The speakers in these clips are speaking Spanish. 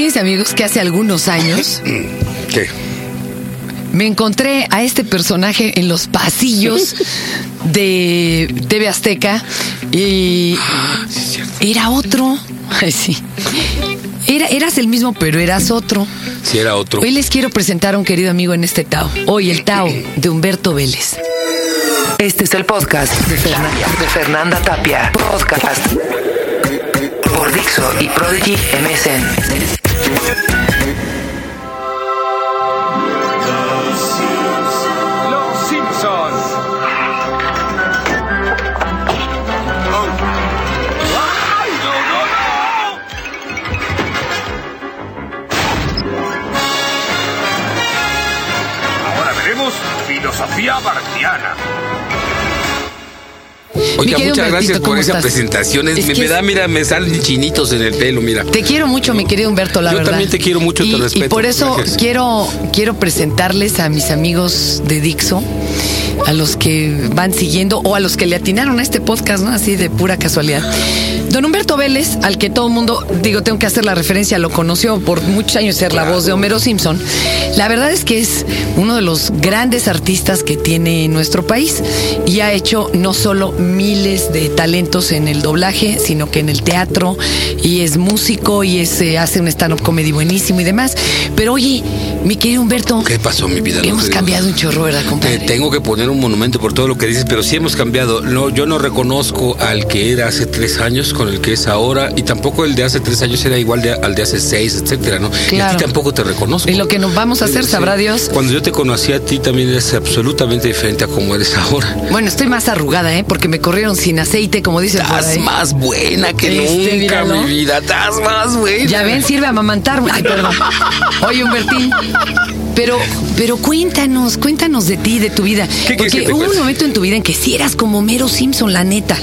Fíjense amigos que hace algunos años ¿Qué? me encontré a este personaje en los pasillos de TV Azteca y era otro. Ay, sí. Era, eras el mismo, pero eras otro. Si era otro. Hoy les quiero presentar a un querido amigo en este Tao. Hoy el Tao de Humberto Vélez. Este es el podcast de Fernanda, de Fernanda Tapia. Podcast por Dixo y Prodigy MSN. Filosofía. Oiga, muchas Humbertito, gracias por ¿cómo esa estás? presentación. Es- Es me, da, mira, me salen chinitos en el pelo, mira. Te quiero mucho, mi querido Humberto, la Yo verdad. también te quiero mucho, te y, respeto. Y por eso Gracias. quiero, quiero presentarles a mis amigos de Dixo, a los que van siguiendo o a los que le atinaron a este podcast, ¿no? Así de pura casualidad. Don Humberto Vélez, al que todo el mundo, digo, tengo que hacer la referencia, lo conoció por muchos años ser la voz de Homero Simpson. La verdad es que es uno de los grandes artistas que tiene nuestro país y ha hecho no solo miles de talentos en el doblaje, sino que en el teatro y es músico y es, eh, hace un stand-up comedy buenísimo y demás. Pero oye, mi querido Humberto, ¿Qué pasó, mi vida? hemos No cambiado un chorro, ¿verdad, compadre? tengo que poner un monumento por todo lo que dices, pero sí hemos cambiado. No, yo no reconozco al que era hace tres años con el que es ahora, y tampoco el de hace tres años era igual de- al de hace seis, etcétera, ¿no? Y a Claro. ti tampoco te reconozco. Y lo que nos vamos a hacer, Sí. sabrá Dios. Cuando yo te conocí a ti también eres absolutamente diferente a como eres ahora. Bueno, estoy más arrugada, ¿eh? Porque me corrieron sin aceite, como dicen por Estás ahí. más buena que Este, nunca, míralo. mi vida. Estás más buena. Ya ven, sirve a amamantar. Ay, perdón. Oye, Humbertín. Pero, pero cuéntanos, cuéntanos de ti, de tu vida. ¿Qué que Porque hubo un momento en tu vida en que sí eras como Mero Simpson, la neta.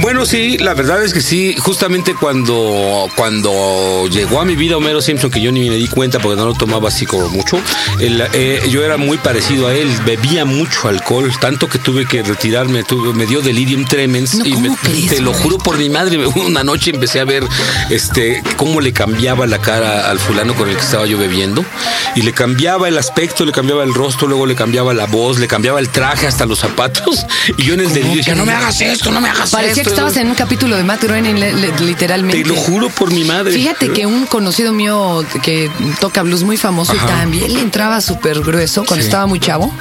Bueno, sí, la verdad es que sí. Justamente cuando, cuando llegó a mi vida Homero Simpson, que yo ni me di cuenta porque no lo tomaba así como mucho, el, eh, yo era muy parecido a él. Bebía mucho alcohol, tanto que tuve que retirarme. Tuve, me dio delirium tremens. No, y ¿cómo me- crees, te lo juro por mi madre. Una noche empecé a ver este cómo le cambiaba la cara al fulano con el que estaba yo bebiendo. Y le cambiaba el aspecto, le cambiaba el rostro, luego le cambiaba la voz, le cambiaba el traje, hasta los zapatos. Y yo en el delirio decía, no me hagas esto, no me hagas Parecía esto. que estabas en un capítulo de Matt Groening, literalmente. Te lo juro por mi madre. Fíjate que un conocido mío que toca blues muy famoso y Ajá. también le entraba súper grueso cuando Sí. estaba muy chavo.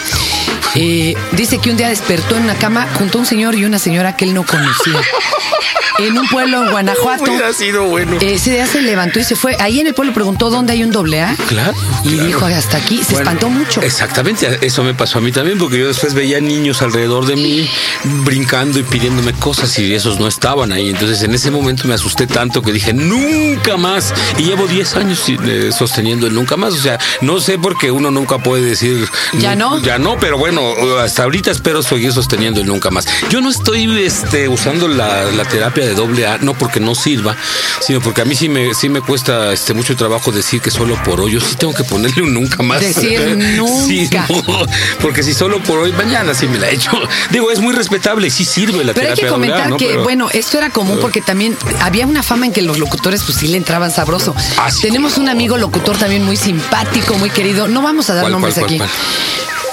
eh, dice que un día despertó en una cama junto a un señor y una señora que él no conocía. En un pueblo en Guanajuato. Hubiera sido bueno. Ese día se levantó y se fue. Ahí en el pueblo preguntó dónde hay un doble A. Claro, Y claro. dijo hasta aquí. Se Bueno, espantó mucho. Exactamente, eso me pasó a mí también, porque yo después veía niños alrededor de mí brincando y pidiéndome cosas y esos no estaban ahí. Entonces en ese momento me asusté tanto que dije, nunca más. Y llevo 10 años eh, sosteniendo el nunca más. O sea, no sé por qué uno nunca puede decir... ¿Ya no? Ya no, pero bueno, hasta ahorita espero seguir sosteniendo el nunca más. Yo no estoy este, usando la, la terapia de doble A, no porque no sirva, sino porque a mí sí me, sí me cuesta este, mucho trabajo decir que solo por hoy. Yo sí tengo que ponerle un nunca más. Decir Sí, nunca. no, porque si solo por hoy, mañana sí me la he hecho. Digo, es muy respetable, sí sirve la Pero hay terapia que comentar doble A, ¿no? que, Pero- bueno, esto era común porque también había una fama en que los locutores pues sí le entraban sabroso. Ah, sí, Tenemos un amigo locutor también muy simpático, muy querido. No vamos a dar ¿Cuál, nombres cuál, aquí. cuál,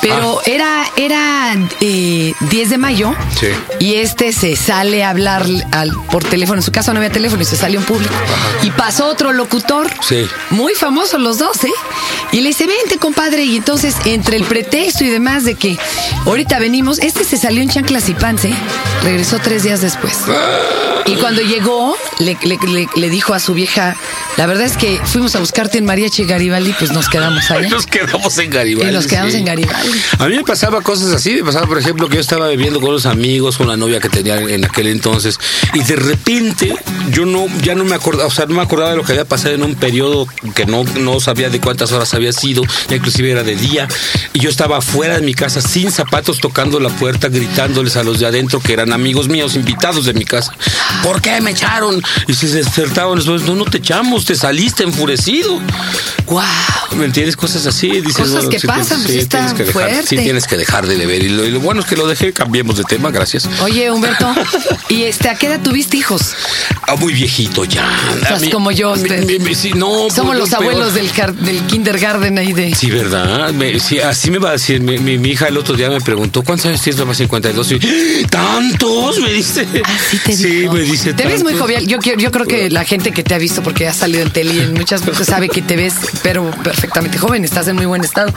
Pero era, era eh, 10 de mayo Sí. y este se sale a hablar al- por teléfono. En su casa no había teléfono y se salió en público. Y pasó otro locutor, Sí. muy famoso los dos, ¿eh? Y le dice, vente, compadre. Y entonces, entre el pretexto y demás de que ahorita venimos, este se salió en chanclas y pants, ¿eh? Regresó tres días después. Y cuando llegó, le, le- le- le dijo a su vieja, la verdad es que fuimos a buscarte en Mariachi Garibaldi, pues nos quedamos allá. Nos quedamos en Garibaldi. Y nos quedamos en Garibaldi. A mí me pasaba cosas así, me pasaba, por ejemplo, que yo estaba bebiendo con los amigos, con la novia que tenía en aquel entonces, y de repente yo no, ya no me acordaba, o sea, no me acordaba de lo que había pasado en un periodo que no, no sabía de cuántas horas había sido, ya inclusive era de día, y yo estaba afuera de mi casa sin zapatos tocando la puerta, gritándoles a los de adentro que eran amigos míos, invitados de mi casa. ¿Por qué me echaron? Y se despertaban después, no, no te echamos, te saliste enfurecido. ¡Guau! ¿Me entiendes? Cosas así. Dices, Cosas bueno, que sí, pasan, sí, pues, está tienes que dejar dejar, sí fuerte. tienes que dejar de beber. Y lo, y lo bueno es que lo dejé, cambiemos de tema, gracias. Oye, Humberto, ¿y este, a qué edad tuviste hijos? Ah, muy viejito ya. Estás mí- como yo, usted. mi- mi- sí, no, Somos pues, los abuelos del, del kindergarten ahí de... Sí, ¿verdad? Me- sí, así me va a decir. Mi, hija el otro día me preguntó, ¿cuántos años tienes, mamá? 52. Y, ¿Tantos? Me dice. Así te Sí, dijo. Me dice. Te ves muy jovial. Yo, yo creo que la gente que te ha visto, porque has salido en tele y en muchas veces sabe que te ves, pero perfectamente joven, estás en muy buen estado.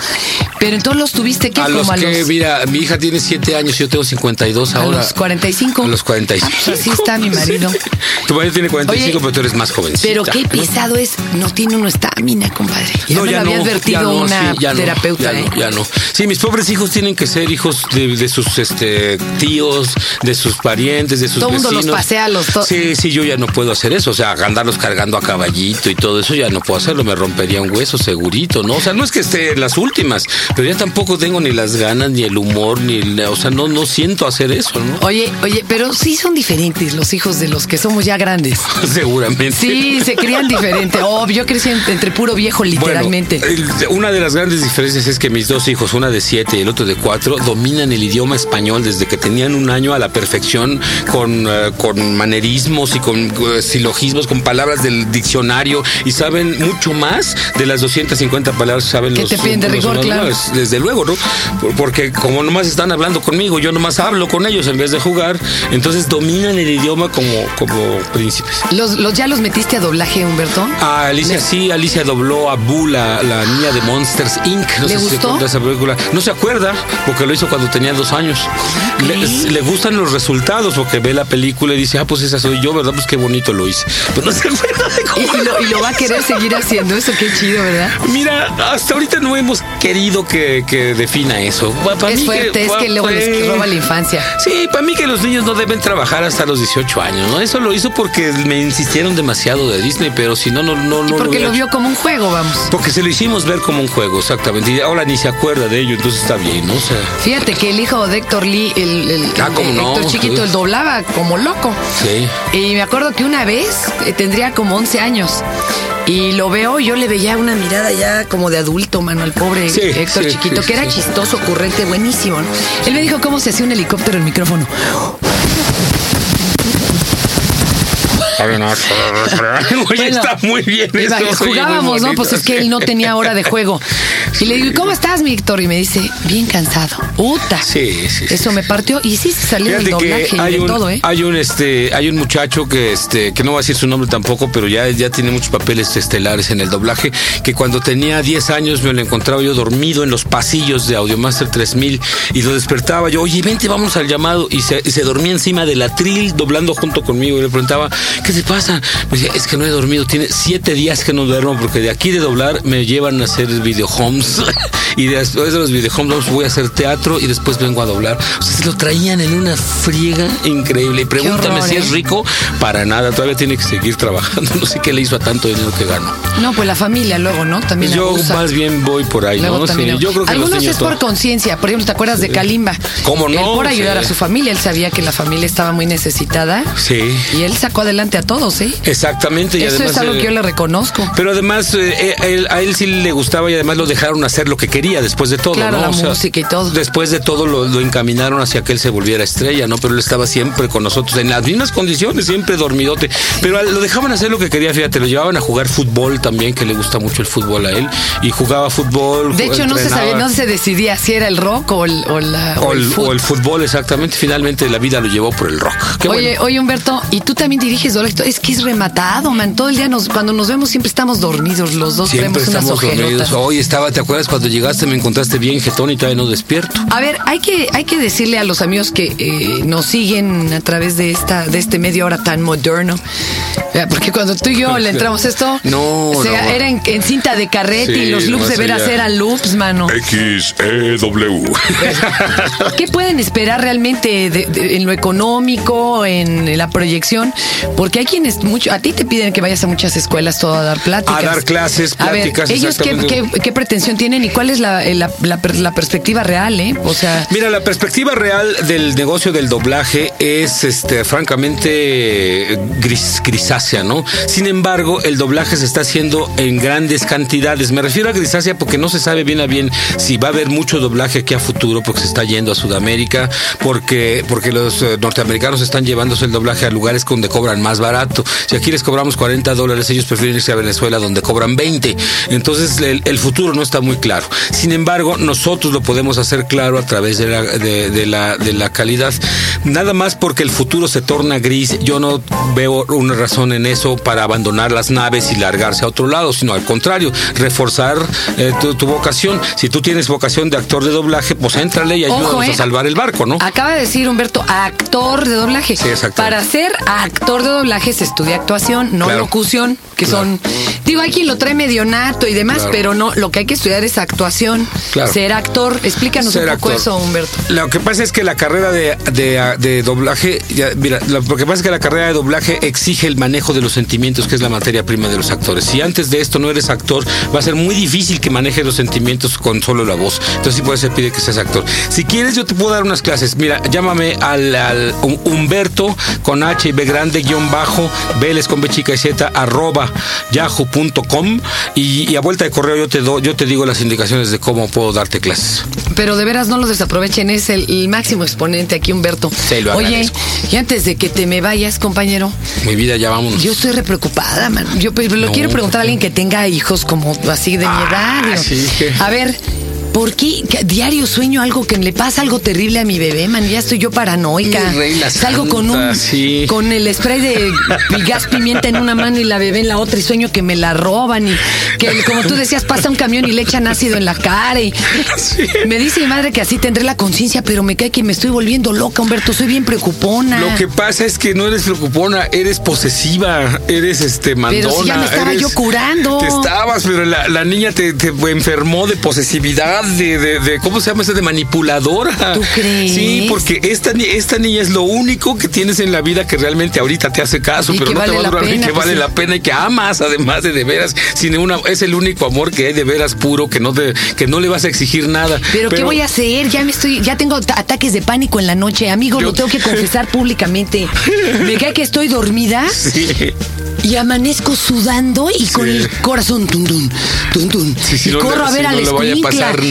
Pero en todos los tuviste, ¿qué? A los a que, mira, mi hija tiene 7 años, yo tengo 52 a ahora. los 45. A los 45. Ah, pues así está mi marido. Tu marido tiene 45, Oye, pero tú eres más jovencita. Pero qué pesado es, no tiene uno estamina, compadre. Ya me lo había advertido no, una sí, ya no, terapeuta, ya ¿eh? no, ya no. Sí, mis pobres hijos tienen que ser hijos de, de sus este, tíos, de sus parientes, de sus Todo mundo los vecinos. pasea, Sí, sí, yo ya no puedo hacer eso. O sea, andarlos cargando a caballito y todo eso ya no puedo hacerlo. Me rompería un hueso segurito, ¿no? O sea, no es que esté en las últimas, pero ya tampoco tengo ni las ganas, ni el humor, ni el- O sea, no, no siento hacer eso, ¿no? Oye, oye, pero sí son diferentes los hijos de los que somos ya grandes. Seguramente. Sí, se crían diferente. Oh, yo crecí en- entre puro viejo, literalmente. Bueno, una de las grandes diferencias es que mis dos hijos, una de siete y el otro de cuatro, dominan el idioma español desde que tenían un año a la perfección, con, eh, con manerismos y con eh, silogismos, con palabras del diccionario y saben mucho más de las 250 palabras que saben Que los te piden de rigor, claro. Desde luego, ¿no? Por- Porque como nomás están hablando conmigo, yo nomás hablo con ellos en vez de jugar, entonces dominan el idioma como, como príncipes. ¿Los, los ya los metiste a doblaje, Humberto? A Alicia sí, Alicia dobló a Boo, la, la niña de Monsters Inc. No ¿Le sé si se gustó? acuerda de esa película. No se acuerda, porque lo hizo cuando tenía dos años. Le gustan los resultados, porque ve la película y dice, ah, pues esa soy yo, ¿verdad? Pues qué bonito lo hice. Pero no se acuerda de Y, cómo y lo, y lo va a querer seguir haciendo, eso qué chido, ¿verdad? Mira, hasta ahorita no hemos querido que, que defina eso. Pa- pa' es mí fuerte, es que luego les pues, roba la infancia. Sí, para mí que los niños no deben trabajar hasta los 18 años, ¿no? Eso lo hizo porque me insistieron demasiado de Disney, pero si no, no, no, no Porque lo hecho. vio como un juego, vamos. Porque se lo hicimos ver como un juego, exactamente. Y ahora ni se acuerda de ello, entonces está bien, ¿no? O sea, Fíjate que el hijo de Héctor Lee, el, el- Ah, el- ¿cómo no? Héctor Chiquito, él doblaba como loco. Sí. Y me acuerdo que una vez eh, tendría como 11 años. Y lo veo, y yo le veía una mirada ya como de adulto, mano, al pobre Sí, Héctor sí, Chiquito, sí, que era sí. chistoso, ocurrente, buenísimo. ¿no? Él me dijo cómo se hacía un helicóptero en micrófono. Oye, Bueno, está muy bien eso. muy jugábamos, ¿no? Pues es que él no tenía hora de juego. Y le digo, ¿y cómo estás, mi Héctor? Y me dice, bien cansado. Uta. Sí, sí, sí. Eso me partió. Y sí, se salió del Fíjate doblaje y hay de un, todo, ¿eh? hay un este hay un muchacho que este que no va a decir su nombre tampoco, pero ya, ya tiene muchos papeles estelares en el doblaje, que cuando tenía 10 años me lo encontraba yo dormido en los pasillos de Audiomaster 3000 y lo despertaba yo, "Oye, vente, vamos al llamado" y se, y se dormía encima del atril doblando junto conmigo y le preguntaba, "¿Qué te pasa?" Me decía, "Es que no he dormido, tiene siete días que no duermo porque de aquí de doblar me llevan a hacer videohomes y después de los videohomes voy a hacer teatro y después vengo a doblar." O sea, se lo traían en una friega increíble. Y pregúntame horror, si ¿eh? es rico, para nada, todavía tiene que seguir trabajando. No sé qué le hizo a tanto dinero que ganó. No, pues la familia luego, ¿no? También Yo abusa. más bien voy por ahí, Luego ¿no? Sí, yo creo que Algunos es por conciencia. Por ejemplo, ¿te acuerdas de Kalimba? ¿Cómo no? Él por ayudar Sí. a su familia. Él sabía que la familia estaba muy necesitada. Sí. Y él sacó adelante a todos, ¿eh? Exactamente. Y Eso además, es algo eh, que yo le reconozco. Pero además, eh, eh, él- a él sí le gustaba y además lo dejaron hacer lo que quería después de todo, Claro, ¿no? la O sea, música y todo. Después de todo lo, lo encaminaron hacia que él se volviera estrella, ¿no? Pero él estaba siempre con nosotros en las mismas condiciones, siempre dormidote. Pero lo dejaban hacer lo que quería, fíjate, lo llevaban a jugar fútbol también, que le gusta mucho el fútbol a él. Y jugaba fútbol. De hecho, no se sabía, no se decidía si era el rock o el, o la, O el, fútbol, exactamente. Finalmente la vida lo llevó por el rock. Qué Oye, bueno. oye, Humberto, y tú también diriges. Es que es rematado, man. Todo el día nos, cuando nos vemos siempre estamos dormidos. Los dos Siempre unas estamos dormidos. Hoy estaba, ¿te acuerdas cuando llegaste? Me encontraste bien jetón y todavía no despierto. A ver, hay que, hay que decirle a los amigos que eh, nos siguen a través de esta, de este medio hora tan moderno. Eh, Porque cuando tú y yo le entramos a esto, No, o sea, no. era en, en cinta de carrete Sí, y los loops de veras eran loops, mano. X-E-W. ¿Qué pueden esperar realmente de- de- en lo económico, en la proyección? Porque hay quienes mucho, a ti te piden que vayas a muchas escuelas todo a dar pláticas. A dar clases, A ver, pláticas, ellos qué, qué- qué pretensión tienen y cuál es la, la- la la perspectiva real, ¿eh? O sea, Mira, la perspectiva real del negocio del doblaje es, este, francamente, eh, gris, grisácea, ¿no? Sin embargo, el doblaje se está haciendo en grandes cantidades. Me refiero a grisácea porque no se sabe bien a bien si va a haber mucho doblaje aquí a futuro, porque se está yendo a Sudamérica, porque, porque los eh, norteamericanos están llevándose el doblaje a lugares donde cobran más barato. Si aquí les cobramos 40 dólares, ellos prefieren irse a Venezuela donde cobran 20. Entonces, el futuro no está muy claro. Sin embargo, nosotros lo podemos hacer claro a través de la, de, de la, de la calidad. Nada más porque el futuro se torna gris, yo no veo una razón en eso para abandonar las naves y largarse a otro lado, sino al contrario, reforzar eh, tu, tu vocación. Si tú tienes vocación de actor de doblaje, pues éntrale y ayúdanos Ojo, ¿eh? a salvar el barco, ¿no? Acaba de decir Humberto, actor de doblaje. Sí, exacto. Para ser actor de doblaje se estudia actuación, no Claro. locución, que Claro. son, digo, hay quien lo trae medio nato y demás, Claro. pero no, lo que hay que estudiar es actuación, Claro. ser actor. Explícanos Ser un poco actor. eso, Humberto. Lo que pasa es que la carrera de, de- de doblaje, ya, mira, lo que pasa es que la carrera de doblaje exige el manejo de los sentimientos, que es la materia prima de los actores. Si antes de esto no eres actor, va a ser muy difícil que manejes los sentimientos con solo la voz. Entonces sí puede ser pide que seas actor. Si quieres, yo te puedo dar unas clases. Mira, llámame al, al Hum- Humberto con H y B grande guion bajo, Vélez con B chica y Z arroba yahoo.com y, y a vuelta de correo yo te doy, yo te digo las indicaciones de cómo puedo darte clases. Pero de veras no los desaprovechen, es el, el máximo exponente aquí, Humberto. Sí, lo Oye, y antes de que te me vayas, compañero, Mi vida, ya vámonos. yo estoy re preocupada, man. Yo lo No, quiero preguntar a alguien que tenga hijos como así de mi Ah, edad. sí, que- A ver, ¿por qué diario sueño algo que le pasa algo terrible a mi bebé, man? Ya estoy yo paranoica. Salgo con un sí. con el spray de gas pimienta en una mano y la bebé en la otra y sueño que me la roban y que como tú decías pasa un camión y le echan ácido en la cara y Sí. me dice mi madre que así tendré la conciencia, pero me cae que me estoy volviendo loca, Humberto, soy bien preocupona. Lo que pasa es que no eres preocupona, eres posesiva, eres este mandona. Pero si ya me estaba eres- yo curando. Te estabas, pero la, la niña te, te enfermó de posesividad, de, de, de- ¿cómo se llama eso? De manipuladora. ¿Tú crees? Sí, porque esta, esta niña es lo único que tienes en la vida que realmente ahorita te hace caso, Y pero no vale te va a durar y pena, que pues vale sí. la pena y que amas además de de veras. Sin una, es el único amor que hay de veras puro, que no, te, que no le vas a exigir nada. Pero, ¿qué voy a hacer? Ya me estoy, ya tengo ta- ataques de pánico en la noche, amigo, Yo- lo tengo que confesar públicamente. Me cae que estoy dormida Sí. y amanezco sudando y con el corazón tun tun, tun tun. Sí, sí, y no corro a sí, ver no al le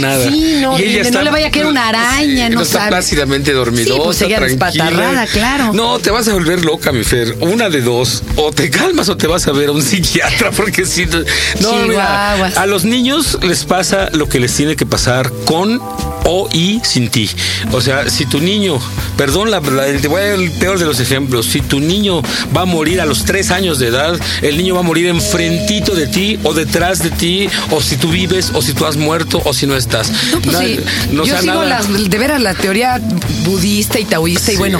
nada. Sí, no, Y ella no está- le vaya a caer una araña, Sí, no, está sabe. plácidamente dormidosa, Sí, pues ella tranquila. claro. No, te vas a volver loca, mi Fer. Una de dos. O te calmas o te vas a ver a un psiquiatra, porque si no... No, mira, a los niños les pasa lo que les tiene que pasar con o y sin ti. O sea, si tu niño, perdón, la, la- te voy a dar el peor de los ejemplos, si tu niño va a morir a los tres años de edad, el niño va a morir enfrentito de ti o detrás de ti, o si tú vives, o si tú has muerto, o si no estás. No, pues Na- sí. no Yo sigo nada. las- de veras la teoría budista y taoísta y bueno,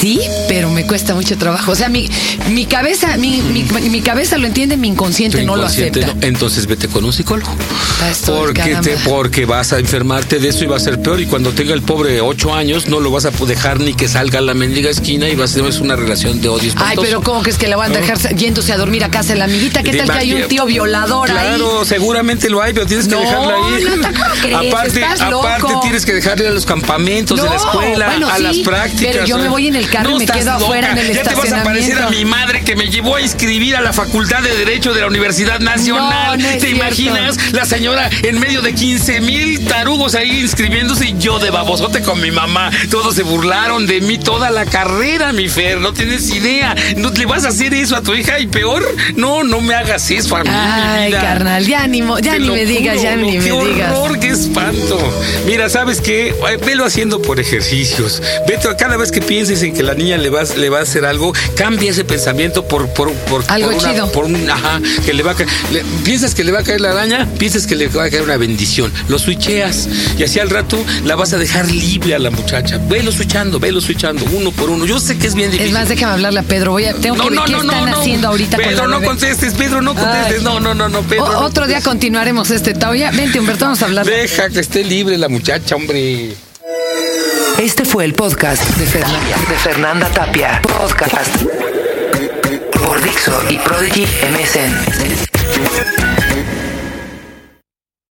sí, pero me cuesta mucho trabajo. O sea, mi, mi cabeza, mi, mi, mi cabeza lo entiende, mi inconsciente Tu no lo acepta. no. Entonces vete con un psicólogo. Ah, Porque, te, porque vas a enfermarte de eso y va a ser peor. Y cuando tenga el pobre ocho años, no lo vas a dejar ni que salga a la mendiga esquina y va a ser una relación de odio Ay, espantoso. pero ¿cómo crees que la van a dejar yéndose a dormir a casa de la amiguita? ¿Qué tal que hay un tío violador ahí? Claro, seguramente lo hay, pero tienes que No, dejarla ahí. no, ¿cómo crees? aparte, Estás aparte loco. tienes que dejarle a los campamentos de la No, escuela, bueno, a sí, las prácticas. pero yo me voy en el carro y me quedo afuera en el Ya te vas a parecer a estacionamiento. mi madre que me llevó a inscribir a la Facultad de Derecho de la Universidad Nacional. No, no ¿Te cierto. imaginas? La señora en medio de 15 mil tarugos ahí inscribiéndose y yo de babosote con mi mamá. Todos se burlaron de mí toda la carrera, mi Fer. No tienes idea. ¿No le vas a hacer eso a tu hija y peor? No, no me hagas eso a mí, Ay, carnal, ya ni, mo- ya Te ni me digas, juro, ya no, ni me qué digas. horror, qué espanto. Mira, ¿sabes qué? Ay, Velo haciendo por ejercicios. Vete, cada vez que pienses en que la niña le va, le va a hacer algo, cambia ese pensamiento por, por, por, Algo por una- chido. por un, ajá, que le va a caer. le- piensas que le va a caer la araña, piensas que le va a caer una bendición. Lo switcheas y así al rato la vas a dejar libre a la muchacha. Velo switchando, velo switchando, uno por uno. Yo sé que es bien difícil. Es más, déjame hablarle a Pedro. Voy a, tengo que ver qué están haciendo ahorita Pedro, con no bebé. contestes, Pedro, no contestes. Ay. No, no, no, no, Pedro. O- no otro día continuaremos este Tao. Ya, vente, Humberto, vamos a hablar. Deja que esté libre la muchacha, hombre. Este fue el podcast de Fernanda, de Fernanda Tapia. Podcast Por Dixo y Prodigy MSN.